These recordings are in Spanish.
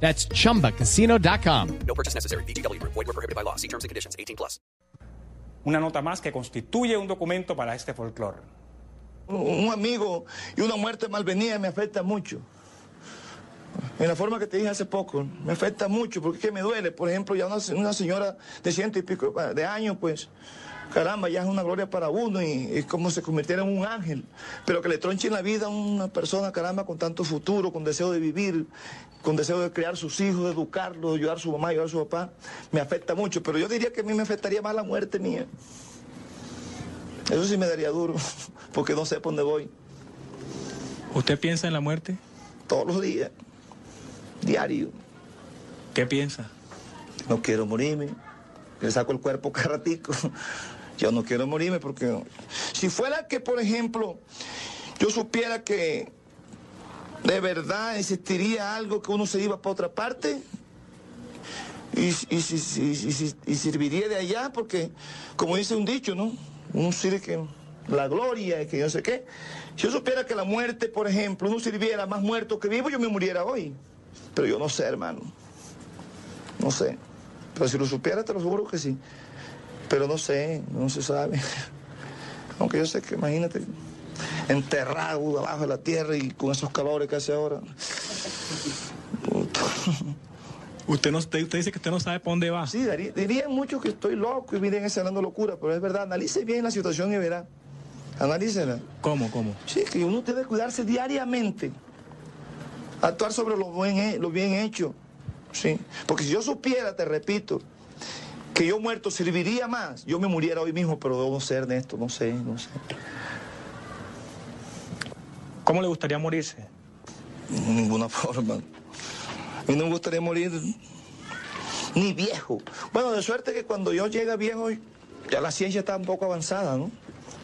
That's chumbacasino.com. No purchase necessary. BGW. Void were prohibited by law. See terms and conditions. 18 plus. Una nota más que constituye un documento para este folclore. Un amigo y una muerte malvenida me afecta mucho. En la forma que te dije hace poco, me afecta mucho porque es que me duele. Por ejemplo, ya una, una señora de ciento y pico de años, pues, caramba, ya es una gloria para uno y es como se convirtiera en un ángel. Pero que le tronche en la vida a una persona, caramba, con tanto futuro, con deseo de vivir, con deseo de criar sus hijos, de educarlos, de ayudar a su mamá, ayudar a su papá, me afecta mucho. Pero yo diría que a mí me afectaría más la muerte mía. Eso sí me daría duro, porque no sé por dónde voy. ¿Usted piensa en la muerte? Todos los días, diario. ¿Qué piensa? No quiero morirme. Le saco el cuerpo cada ratico. Yo no quiero morirme porque si fuera que, por ejemplo, yo supiera que de verdad existiría algo que uno se iba para otra parte y, y, y, y, serviría de allá, porque como dice un dicho, ¿no? Uno sirve que la gloria y que yo sé qué. Si yo supiera que la muerte, por ejemplo, uno sirviera más muerto que vivo, yo me muriera hoy. Pero yo no sé, hermano. No sé. Pero si lo supiera, te lo aseguro que sí. Pero no sé, no se sabe. Aunque yo sé que, imagínate, enterrado abajo de la tierra y con esos calores que hace ahora. Usted, no, usted, usted dice que usted no sabe para dónde va. Sí, dirían diría mucho que estoy loco y miren ese hablando locura, pero es verdad. Analice bien la situación y verá. Analícela. ¿Cómo, cómo? Sí, que uno debe cuidarse diariamente. Actuar sobre lo bien, lo bien hecho. Sí. Porque si yo supiera, te repito, que yo muerto serviría más, yo me muriera hoy mismo, pero debo ser Ernesto, no sé, no sé. ¿Cómo le gustaría morirse? De ninguna forma. A mí no me gustaría morir ni viejo. Bueno, de suerte que cuando yo llegue viejo, ya la ciencia está un poco avanzada, ¿no?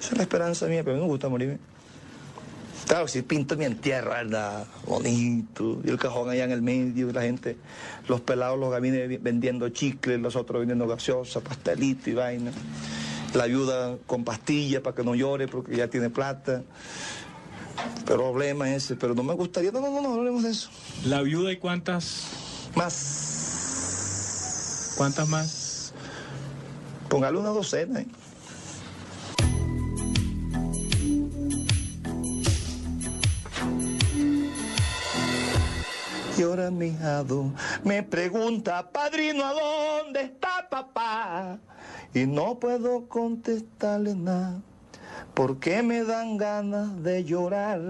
Esa es la esperanza mía, pero a mí me gusta morirme. Claro, si pinto mi entierro, ¿verdad? Bonito. Y el cajón allá en el medio, y la gente, los pelados, los gabines vendiendo chicles, los otros vendiendo gaseosa, pastelito y vaina. La ayuda con pastillas para que no llore porque ya tiene plata. Problema ese, pero no me gustaría. No, no, no, no hablemos de eso. ¿La viuda y cuántas? Más. ¿Cuántas más? Póngale una docena, ¿eh? Mi me pregunta, padrino, ¿a dónde está papá? Y no puedo contestarle nada. Porque me dan ganas de llorar.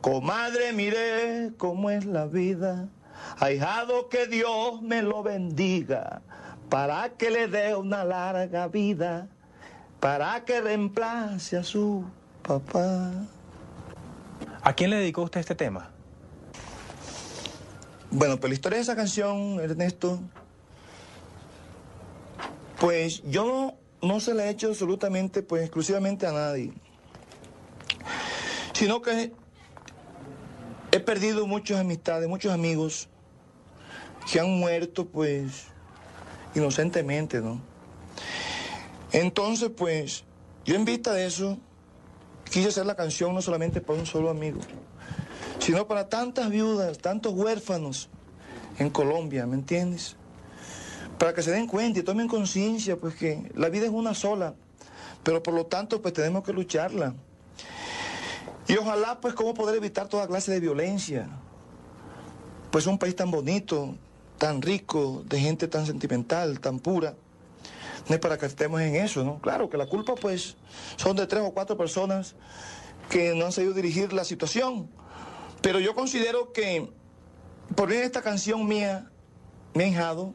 Comadre, mire cómo es la vida. Ahijado que Dios me lo bendiga. Para que le dé una larga vida. Para que reemplace a su papá. ¿A quién le dedicó usted este tema? Bueno, pues la historia de esa canción, Ernesto, pues yo no, se la he hecho absolutamente, pues exclusivamente a nadie. Sino que he perdido muchas amistades, muchos amigos que han muerto, pues, inocentemente, ¿no? Entonces, pues, yo en vista de eso, quise hacer la canción no solamente para un solo amigo, sino para tantas viudas, tantos huérfanos en Colombia, ¿me entiendes? Para que se den cuenta y tomen conciencia, pues que la vida es una sola, pero por lo tanto, pues tenemos que lucharla. Y ojalá, pues, cómo poder evitar toda clase de violencia. Pues un país tan bonito, tan rico, de gente tan sentimental, tan pura. No es para que estemos en eso, ¿no? Claro que la culpa, pues, son de tres o cuatro personas que no han sabido dirigir la situación. Pero yo considero que por bien esta canción mía, me ha hijado,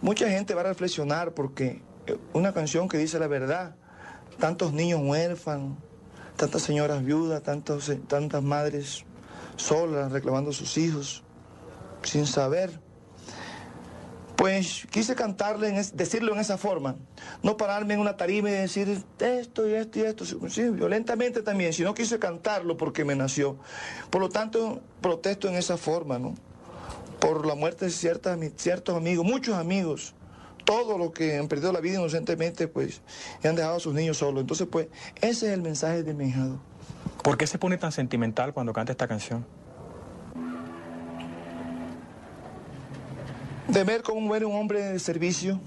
mucha gente va a reflexionar porque una canción que dice la verdad, tantos niños huérfanos, tantas señoras viudas, tantos, tantas madres solas reclamando a sus hijos, sin saber. Pues quise cantarle, en decirlo en esa forma. No pararme en una tarima y decir esto y esto y esto. Violentamente también, sino quise cantarlo porque me nació. Por lo tanto, protesto en esa forma, ¿no? Por la muerte de ciertas, ciertos amigos, muchos amigos. Todos los que han perdido la vida inocentemente, pues, y han dejado a sus niños solos. Entonces, pues, ese es el mensaje de mi hijado. ¿Por qué se pone tan sentimental cuando canta esta canción? De ver cómo muere un hombre de servicio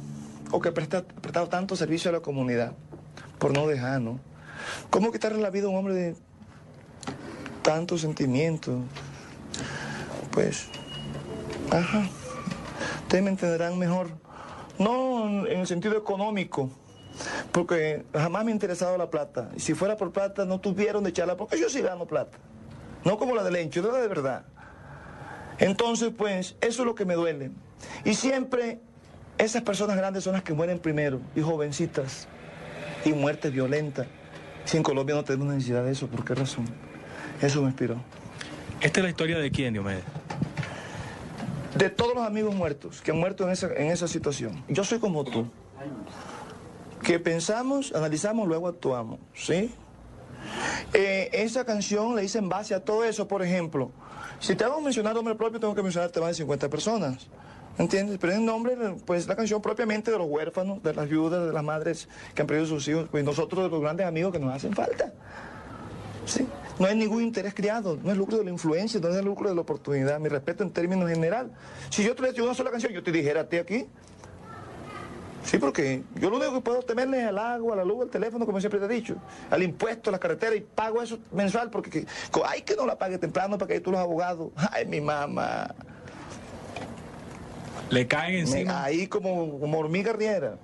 o que presta, ha prestado tanto servicio a la comunidad por no dejar, ¿no? ¿Cómo quitarle la vida a un hombre de tantos sentimientos? Pues, ajá, ustedes me entenderán mejor. No en el sentido económico, porque jamás me ha interesado la plata. Y si fuera por plata, no tuvieron de echarla, porque yo sí gano plata. No como la del Encho, no la de verdad. Entonces, pues, eso es lo que me duele. Y siempre esas personas grandes son las que mueren primero, y jovencitas, y muertes violentas. Si en Colombia no tenemos necesidad de eso, ¿por qué razón? Eso me inspiró. ¿Esta es la historia de quién, Diomedes? De todos los amigos muertos que han muerto en esa, en esa situación, yo soy como tú. Que pensamos, analizamos, luego actuamos, ¿sí? Eh, esa canción la hice en base a todo eso, por ejemplo. Si te hago mencionar nombre propio, tengo que mencionarte más de 50 personas. ¿Entiendes? Pero en nombre, pues la canción propiamente de los huérfanos, de las viudas, de las madres que han perdido sus hijos, pues nosotros de los grandes amigos que nos hacen falta. ¿Sí? No hay ningún interés criado, no es lucro de la influencia, no es el lucro de la oportunidad. Mi respeto en términos general. Si yo te decía una sola canción, yo te dijera a ti aquí. Sí, porque yo lo único que puedo temerle es al agua, a la luz, al teléfono, como siempre te he dicho, al impuesto, a la carretera, y pago eso mensual, porque, que, co- ay, que no la pague temprano para que tú los abogados. Ay, mi mamá. Le caen Me- encima. ahí como, como hormiga riera.